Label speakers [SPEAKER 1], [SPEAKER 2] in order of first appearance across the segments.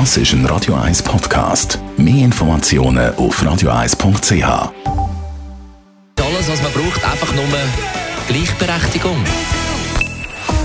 [SPEAKER 1] Das ist ein Radio 1 Podcast. Mehr Informationen auf radio1.ch.
[SPEAKER 2] Alles, was man braucht, einfach nur Gleichberechtigung.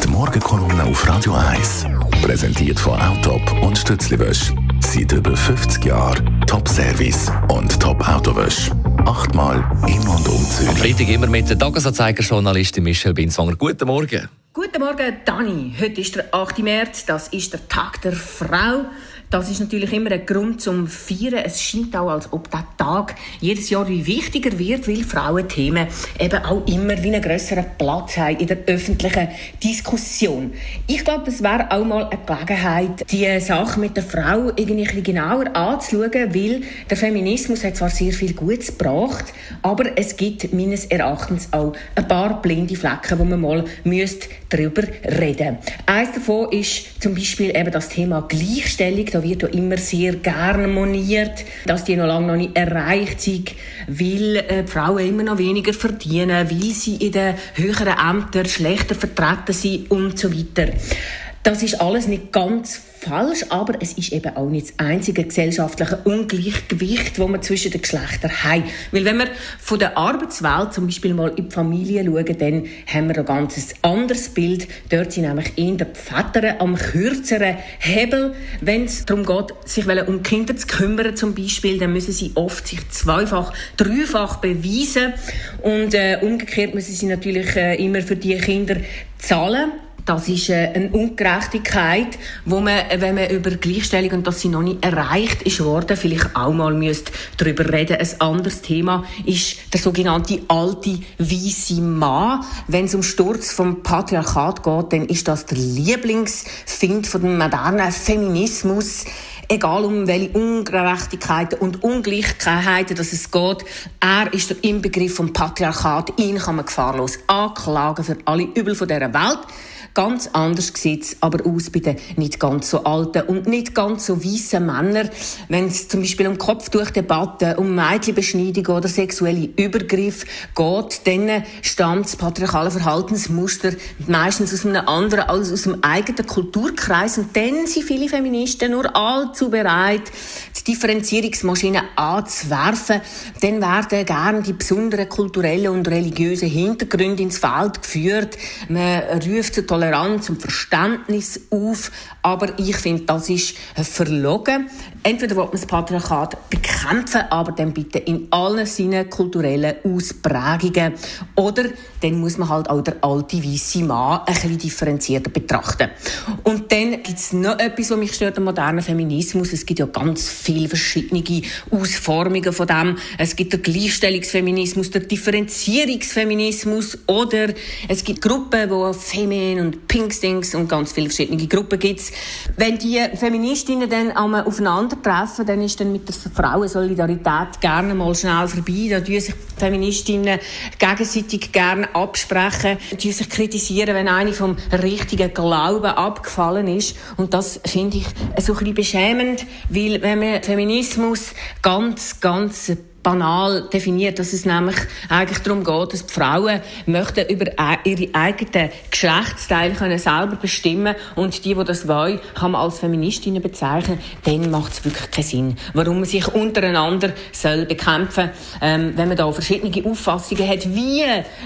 [SPEAKER 1] Die Morgenkolumne auf Radio 1. Präsentiert von Autop und Stützliwösch. Seit über 50 Jahren Top-Service und Top-Autowösch. Achtmal in und um
[SPEAKER 2] Am
[SPEAKER 1] Zürich.
[SPEAKER 2] Freitag immer mit der Tagesanzeiger-Journalistin Michelle Binswanger. Guten Morgen.
[SPEAKER 3] Guten Morgen, Dani. Heute ist der 8. März, das ist der Tag der Frau. Das ist natürlich immer ein Grund zum Feiern. Es scheint auch, als ob der Tag jedes Jahr wie wichtiger wird, weil Frauenthemen eben auch immer wie einen grösseren Platz haben in der öffentlichen Diskussion. Ich glaube, das wäre auch mal eine Gelegenheit, die Sache mit der Frau irgendwie ein bisschen genauer anzuschauen, weil der Feminismus hat zwar sehr viel Gutes gebracht, aber es gibt meines Erachtens auch ein paar blinde Flecken, wo man mal müsste darüber reden. Eines davon ist zum Beispiel eben das Thema Gleichstellung. Da wird ja immer sehr gerne moniert, dass die noch lange noch nicht erreicht sind, weil äh, die Frauen immer noch weniger verdienen, weil sie in den höheren Ämtern schlechter vertreten sind und so weiter. Das ist alles nicht ganz falsch, aber es ist eben auch nicht das einzige gesellschaftliche Ungleichgewicht, das wir zwischen den Geschlechtern haben. Weil wenn wir von der Arbeitswelt zum Beispiel mal in die Familie schauen, dann haben wir ein ganz anderes Bild. Dort sind nämlich eher die Väter am kürzeren Hebel. Wenn es darum geht, sich um Kinder zu kümmern zum Beispiel, dann müssen sie oft sich zweifach, dreifach beweisen. Und äh, umgekehrt müssen sie natürlich äh, immer für die Kinder zahlen. Das ist äh, eine Ungerechtigkeit, wo man, wenn man über Gleichstellung und dass sie noch nicht erreicht ist worden, vielleicht auch mal müsste darüber reden. Ein anderes Thema ist der sogenannte alte weiße Mann. Wenn es um Sturz vom Patriarchat geht, dann ist das der Lieblingsfind von dem modernen Feminismus egal um welche Ungerechtigkeiten und Ungleichheiten dass es geht. Er ist der Inbegriff vom Patriarchat. Ihn kann man gefahrlos anklagen für alle Übel von dieser Welt. Ganz anders sieht es aber aus bei den nicht ganz so alten und nicht ganz so weißen Männern. Wenn es zum Beispiel um Kopftuchdebatten, um Mädchenbeschneidung oder sexuelle Übergriffe geht, dann stammt das patriarchale Verhaltensmuster meistens aus einem anderen als aus dem eigenen Kulturkreis. Und dann sind viele Feministen nur allzu bereit, die Differenzierungsmaschine anzuwerfen. Dann werden gerne die besonderen kulturellen und religiösen Hintergründe ins Feld geführt. Man ruft zur Toleranz und Verständnis auf. Aber ich finde, das ist verlogen. Entweder will man das Patriarchat bekämpfen, aber dann bitte in allen seinen kulturellen Ausprägungen. Oder dann muss man halt auch der alte weiße Mann ein bisschen differenzierter betrachten. Und dann gibt es noch etwas, was mich stört am modernen Feminismus. Es gibt ja ganz viele verschiedene Ausformungen von dem. Es gibt den Gleichstellungsfeminismus, den Differenzierungsfeminismus oder es gibt Gruppen, wo Femin und Pinkstings und ganz viele verschiedene Gruppen gibt. Wenn die Feministinnen dann einmal aufeinandertreffen, dann ist dann mit der Frauensolidarität gerne mal schnell vorbei. Da tun sich die Feministinnen gegenseitig gerne absprechen, tun sich kritisieren, wenn eine vom richtigen Glauben abgefallen ist. Und das finde ich so ein bisschen beschämend, weil wenn man Feminismus ganz, ganz banal definiert, dass es nämlich eigentlich darum geht, dass die Frauen möchten über ihre eigenen Geschlechtsteile können selber bestimmen und die, die das wollen, kann man als Feministinnen bezeichnen, dann macht es wirklich keinen Sinn. Warum man sich untereinander soll bekämpfen, ähm, wenn man da verschiedene Auffassungen hat, wie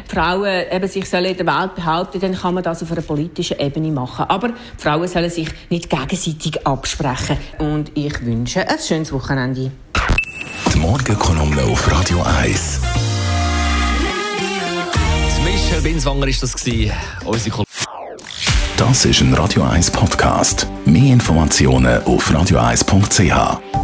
[SPEAKER 3] Frauen eben sich sollen in der Welt behaupten, dann kann man das auf einer politischen Ebene machen. Aber die Frauen sollen sich nicht gegenseitig absprechen. Und ich wünsche ein schönes Wochenende.
[SPEAKER 1] Morgenkolumne auf Radio 1.
[SPEAKER 2] Die Michelle Binswanger ist das gewesen. Unsere Kol
[SPEAKER 1] Das ist ein Radio 1 Podcast. Mehr Informationen auf radio1.ch.